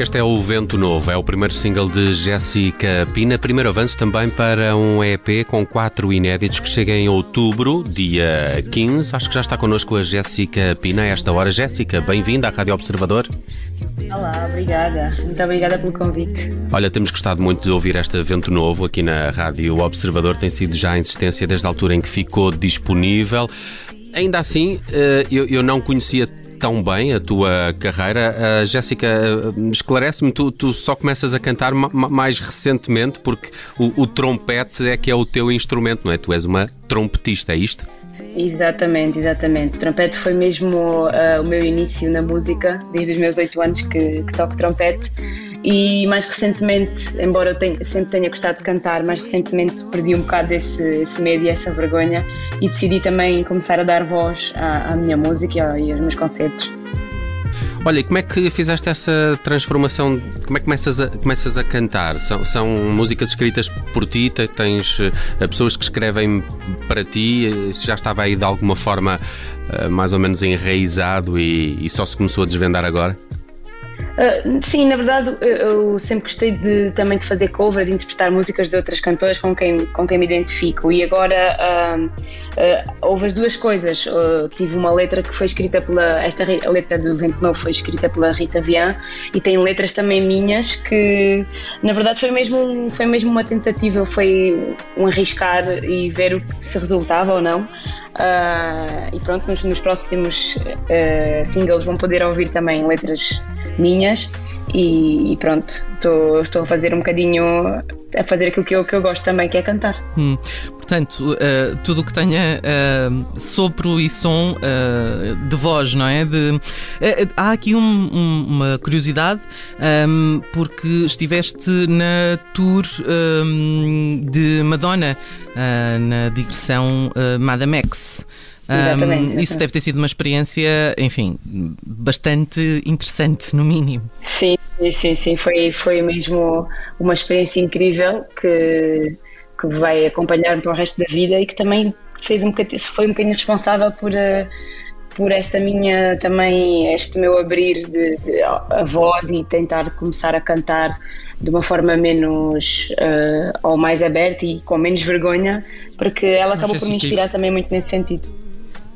Este é o Vento Novo, é o primeiro single de Jéssica Pina, primeiro avanço também para um EP com quatro inéditos que chega em outubro, dia 15. Acho que já está connosco a Jéssica Pina a esta hora. Jéssica, bem-vinda à Rádio Observador. Olá, obrigada. Muito obrigada pelo convite. Olha, temos gostado muito de ouvir este Vento Novo aqui na Rádio Observador. Tem sido já em existência desde a altura em que ficou disponível. Ainda assim, eh, eu não conhecia tão bem a tua carreira. Uh, Jéssica, uh, esclarece-me, tu, tu, só começas a cantar mais recentemente porque o, o, trompete é que é o teu instrumento, não é? Tu és uma trompetista, é isto? Exatamente, exatamente. Trompete foi mesmo uh, o meu início na música, desde os meus oito anos que, que toco trompete e mais recentemente, embora eu tenha, sempre tenha gostado de cantar, mais recentemente perdi um bocado esse, esse medo e essa vergonha e decidi também começar a dar voz à, à minha música e aos meus concertos. Olha, como é que fizeste essa transformação? Como é que começas a, começas a cantar? São, são músicas escritas por ti? Tens uh, pessoas que escrevem para ti? Isso já estava aí de alguma forma uh, mais ou menos enraizado e, e só se começou a desvendar agora? Uh, sim, na verdade eu sempre gostei de, também de fazer cover, de interpretar músicas de outras cantoras com quem, com quem me identifico e agora uh, uh, houve as duas coisas. tive uma letra que foi escrita pela. Esta letra do Vento Novo foi escrita pela Rita Vian e tem letras também minhas que na verdade foi mesmo, foi mesmo uma tentativa, foi um arriscar e ver o que se resultava ou não. E pronto, nos, nos próximos singles vão poder ouvir também letras minhas e, e pronto, tô, estou a fazer um bocadinho a fazer aquilo que eu, que eu gosto também, que é cantar. Hum. Portanto, uh, tudo o que tenha uh, sopro e som uh, de voz, não é? De, há aqui um, um, uma curiosidade, um, porque estiveste na tour de Madonna, na digressão Madame X. Exatamente, Isso deve ter sido uma experiência, enfim, bastante interessante, no mínimo. Sim, sim, sim. Foi, foi mesmo uma experiência incrível que, que vai acompanhar-me para o resto da vida e que também fez um foi um bocadinho responsável por. Uh, por esta minha também este meu abrir de, de, a voz e tentar começar a cantar de uma forma menos uh, ou mais aberta e com menos vergonha porque ela acabou por me inspirar também muito nesse sentido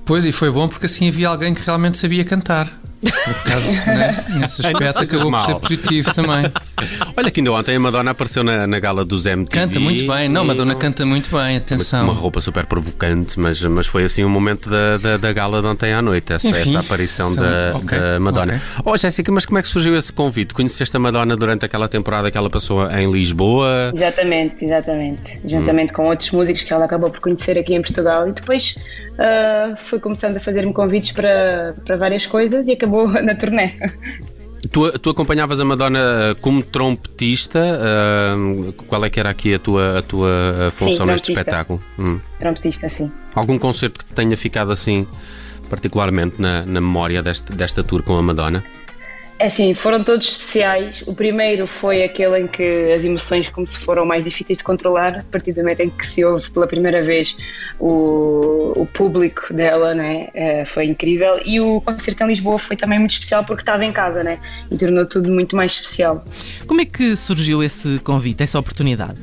Pois, e foi bom porque assim havia alguém que realmente sabia cantar. No caso, né? nesse aspecto acabou por ser positivo também. Olha que ainda ontem a Madonna apareceu na, na gala dos MTV. Canta muito bem, não, Madonna canta muito bem, atenção. Uma roupa super provocante, mas, mas foi assim um momento da, da, da gala de ontem à noite, essa, Enfim, essa aparição são... da, okay, da Madonna. Okay. Oh, Jéssica, mas como é que surgiu esse convite? Conheceste a Madonna durante aquela temporada que ela passou em Lisboa? Exatamente, exatamente. Juntamente hum. com outros músicos que ela acabou por conhecer aqui em Portugal e depois uh, foi começando a fazer-me convites para, para várias coisas e acabou na turnê. Tu, tu acompanhavas a Madonna como trompetista. Uh, qual é que era aqui a tua, a tua função sim, neste espetáculo? Hum. Trompetista, sim. Algum concerto que te tenha ficado assim, particularmente na, na memória deste, desta tour com a Madonna? É assim, foram todos especiais. O primeiro foi aquele em que as emoções como se foram mais difíceis de controlar, a partir do momento em que se ouve pela primeira vez o, o público dela, né? É, foi incrível. E o concerto em Lisboa foi também muito especial porque estava em casa, né? E tornou tudo muito mais especial. Como é que surgiu esse convite, essa oportunidade?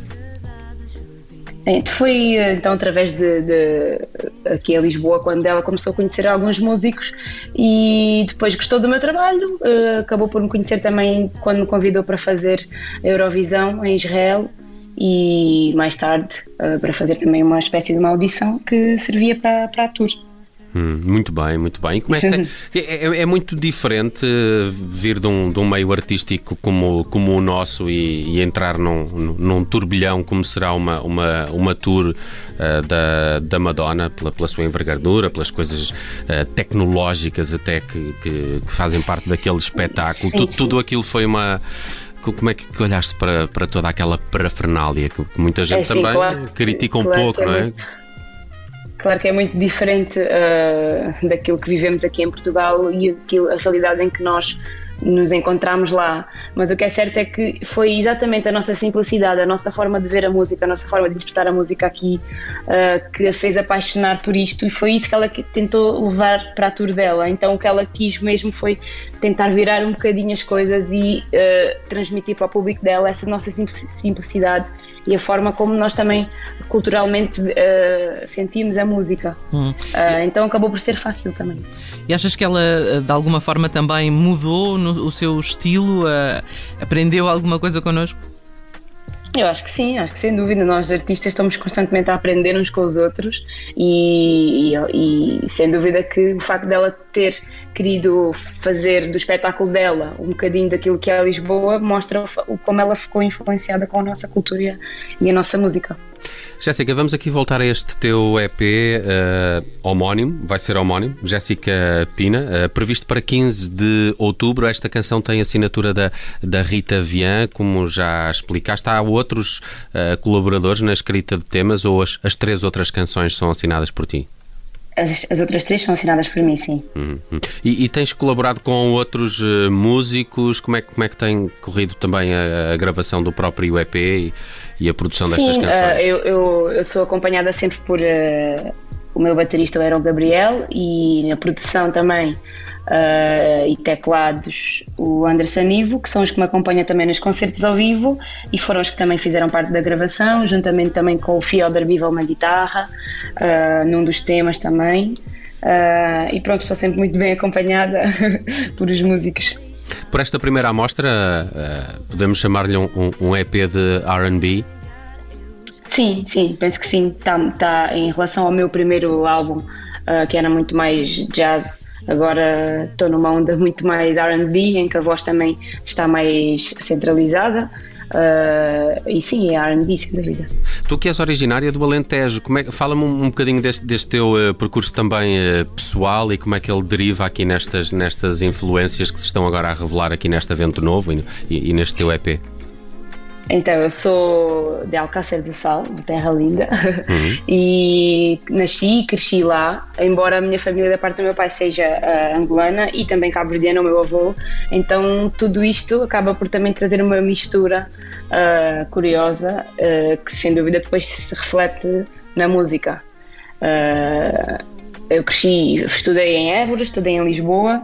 Foi então através de, de, aqui a Lisboa quando ela começou a conhecer alguns músicos e depois gostou do meu trabalho, uh, acabou por me conhecer também quando me convidou para fazer a Eurovisão em Israel e mais tarde uh, para fazer também uma espécie de uma audição que servia para, para a tour. Hum, muito bem, muito bem. Como esta, é, é, é, muito diferente vir de um, de um meio artístico como, como o nosso e, e entrar num, num turbilhão como será uma, uma, uma tour uh, da, da Madonna, pela, pela sua envergadura, pelas coisas uh, tecnológicas até que, que, que, fazem parte daquele espetáculo. Sim. Tudo aquilo foi uma como é que olhaste para, para toda aquela parafernália que muita gente é, sim, também claro, critica um claro pouco, é não é? Muito Claro que é muito diferente uh, daquilo que vivemos aqui em Portugal e aquilo, a realidade em que nós nos encontramos lá. Mas o que é certo é que foi exatamente a nossa simplicidade, a nossa forma de ver a música, a nossa forma de interpretar a música aqui uh, que a fez apaixonar por isto e foi isso que ela tentou levar para a tour dela. Então o que ela quis mesmo foi tentar virar um bocadinho as coisas e uh, transmitir para o público dela essa nossa simplicidade e a forma como nós também culturalmente uh, sentimos a música. Hum. Então acabou por ser fácil também. E achas que ela de alguma forma também mudou no, o seu estilo? aprendeu alguma coisa connosco? Eu acho que sim, acho que sem dúvida. Nós artistas estamos constantemente a aprender uns com os outros e, e, e, sem dúvida que o facto dela ter querido fazer do espetáculo dela um bocadinho daquilo que é Lisboa mostra como ela ficou influenciada com a nossa cultura e a nossa música. Jéssica, vamos aqui voltar a este teu EP uh, eh, homónimo, vai ser homónimo, Jéssica Pina, uh, previsto para 15 de outubro. Esta canção tem assinatura da, da Rita Vian, como já explicaste. Há outros uh, colaboradores na escrita de temas ou as, as três outras canções são assinadas por ti? As, as, outras três são assinadas por mim, sim. Uhum. E, e, tens colaborado com outros uh, músicos? Como é, como é que tem corrido também a, a gravação do próprio EP e, e a produção destas sim, canções? Uh, eu, eu, eu, sou acompanhada sempre por uh, o meu baterista, o Gabriel, e na produção também uh, e teclados o Anderson Ivo, que são os que me acompanham também nos concertos ao vivo e foram os que também fizeram parte da gravação, juntamente também com o Fiodor Bival na guitarra, uh, num dos temas também. Uh, e pronto, estou sempre muito bem acompanhada por os músicos. Por esta primeira amostra, podemos chamar-lhe um, um, EP de RB? Sim, sim, penso que sim. Está tá, em relação ao meu primeiro álbum, uh, que era muito mais jazz, Agora estou numa onda muito mais RB, em que a voz também está mais centralizada. Uh, e sim, é RB, sem dúvida. Tu que és originária do Alentejo, é, fala-me um, um bocadinho deste, deste teu uh, percurso também uh, pessoal e como é que ele deriva aqui nestas, nestas influências que se estão agora a revelar aqui neste evento novo e, e, e neste teu EP. Então, eu sou de Alcácer do Sal, de Terra Linda, uhum. e nasci e cresci lá, embora a minha família da parte do meu pai seja uh, angolana e também cabo-verdiana, o meu avô, então tudo isto acaba por também trazer uma mistura uh, curiosa, uh, que sem dúvida depois se reflete na música. eu cresci, estudei em Évora, estudei em Lisboa,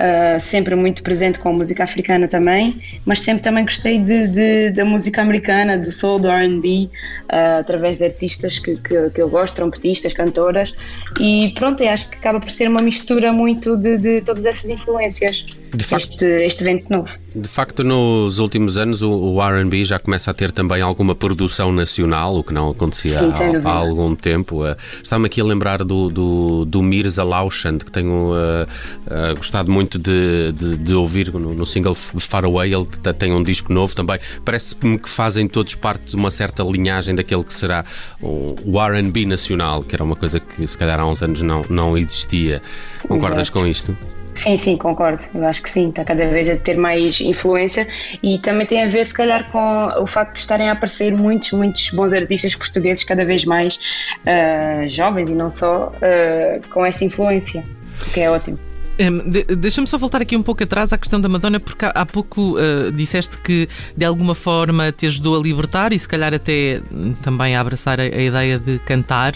uh, sempre muito presente com a música africana também, mas sempre também gostei de, de da música americana, do soul, do R&B, uh, ah, através de artistas que, que, que, eu gosto, trompetistas, cantoras, e pronto, acho que acaba por ser uma mistura muito de, de todas essas influências, facto, este, este evento novo. De facto, nos últimos anos o, o R&B já começa a ter também alguma produção nacional, o que não acontecia Sim, há, há, algum tempo. Uh, Estava-me aqui a lembrar do, do, do Mirza Lauschand, que tenho uh, uh, gostado muito muito de, de, de ouvir no, no, single Far Away. Ele tem um disco novo também. Parece-me que fazem todos parte de uma certa linhagem daquele que será o, o RB nacional, que era uma coisa que se calhar há uns anos não, não existia. Concordas Exato. com isto? Sim, sim, concordo. Eu acho que sim, está cada vez a ter mais influência e também tem a ver, se calhar, com o facto de estarem a aparecer muitos, muitos bons artistas portugueses cada vez mais uh, jovens e não só uh, com essa influência, o que é ótimo. Um, de, Deixa-me só voltar aqui um pouco atrás à questão da Madonna, porque há, há pouco uh, disseste que de alguma forma te ajudou a libertar e se calhar até hum, também a abraçar a, a ideia de cantar.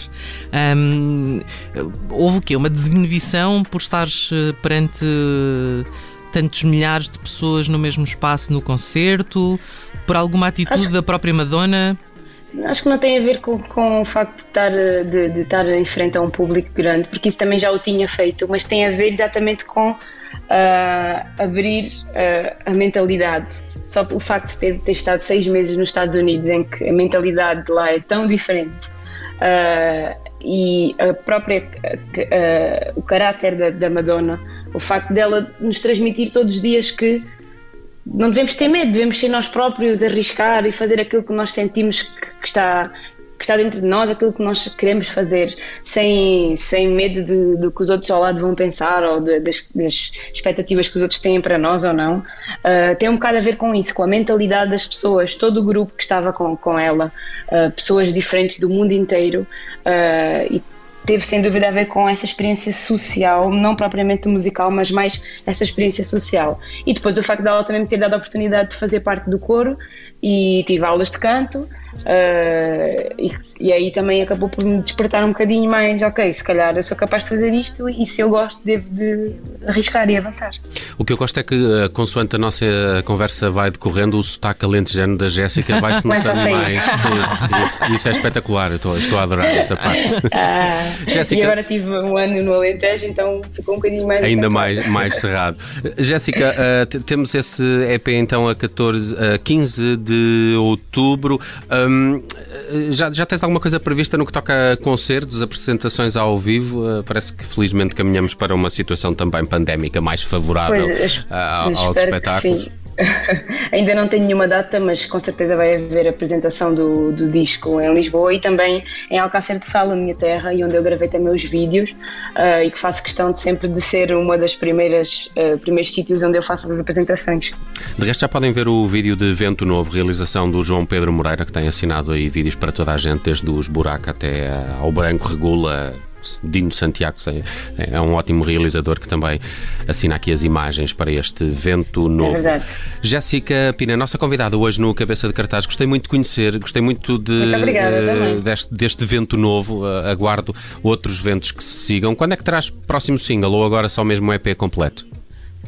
Um, houve o quê? Uma desinibição por estares uh, perante. Uh, tantos milhares de pessoas no mesmo espaço no concerto, por alguma atitude Acho... da própria Madonna? Acho que não tem a ver com, com o facto de estar, de, de, estar em frente a um público grande, porque isso também já o tinha feito, mas tem a ver exatamente com uh, abrir uh, a mentalidade. Só o facto de ter, ter, estado seis meses nos Estados Unidos, em que a mentalidade de lá é tão diferente, uh, e a própria o caráter da, da Madonna, o facto dela nos transmitir todos os dias que não devemos ter medo, devemos ser nós próprios, arriscar e fazer aquilo que nós sentimos que, que está que está dentro de nós, aquilo que nós queremos fazer, sem, sem medo de, do que os outros ao lado vão pensar ou de, das, das, expectativas que os outros têm para nós ou não. Uh, tem um bocado a ver com isso, com a mentalidade das pessoas, todo o grupo que estava com, com ela, uh, pessoas diferentes do mundo inteiro, uh, e teve sem dúvida a ver com essa experiência social, não propriamente musical, mas mais essa experiência social. E depois o facto dela também me ter dado a oportunidade de fazer parte do coro e tive aulas de canto Uh, e, e, aí também acabou por me despertar um bocadinho mais, ok, se calhar eu sou capaz de fazer isto e se eu gosto devo de arriscar e avançar. O que eu gosto é que, uh, consoante a nossa conversa vai decorrendo, o sotaque alentejano da Jéssica vai-se notando mais. Sim, isso, isso, é espetacular, eu estou, estou a adorar essa parte. Ah, Jéssica, e agora tive um ano no Alentejo, então ficou um bocadinho mais... Ainda mais, mais cerrado. Jéssica, uh, temos esse EP então a 14, 15 de outubro. Um, já, já tens alguma coisa prevista no que toca a concertos, apresentações ao vivo? Uh, parece que felizmente caminhamos para uma situação também pandémica mais favorável pois, uh, aos espetáculos. Ainda não tenho nenhuma data, mas com certeza vai haver apresentação do, do disco em Lisboa e também em Alcácer de Sal, a minha terra, e onde eu gravei também os vídeos uh, e que faço questão de sempre de ser uma das primeiras uh, primeiros sítios onde eu faço as apresentações. De resto já podem ver o vídeo de Vento Novo, realização do João Pedro Moreira, que tem assinado aí vídeos para toda a gente, desde os buracos até ao branco regula Dino Santiago é, é um ótimo realizador que também assina aqui as imagens para este vento novo. É Jéssica Pina, nossa convidada hoje no Cabeça de Cartaz, gostei muito de conhecer, gostei muito de, muito obrigada, deste, deste, vento novo. aguardo outros ventos que se sigam. Quando é que terás próximo single ou agora só mesmo um EP completo?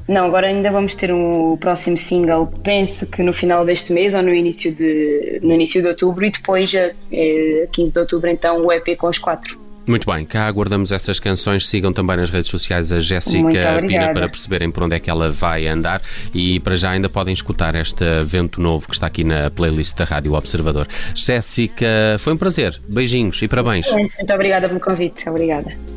Não, agora ainda vamos ter um próximo single, penso que no final deste mês ou no início de, no início de outubro e depois, a, a 15 de outubro, então o EP com os quatro. Muito bem, cá aguardamos essas canções. Sigam também nas redes sociais a Jéssica Pina para perceberem por onde é que ela vai andar. E para já ainda podem escutar este vento novo que está aqui na playlist da Rádio Observador. Jéssica, foi um prazer. Beijinhos e parabéns. Muito obrigada pelo convite. Obrigada.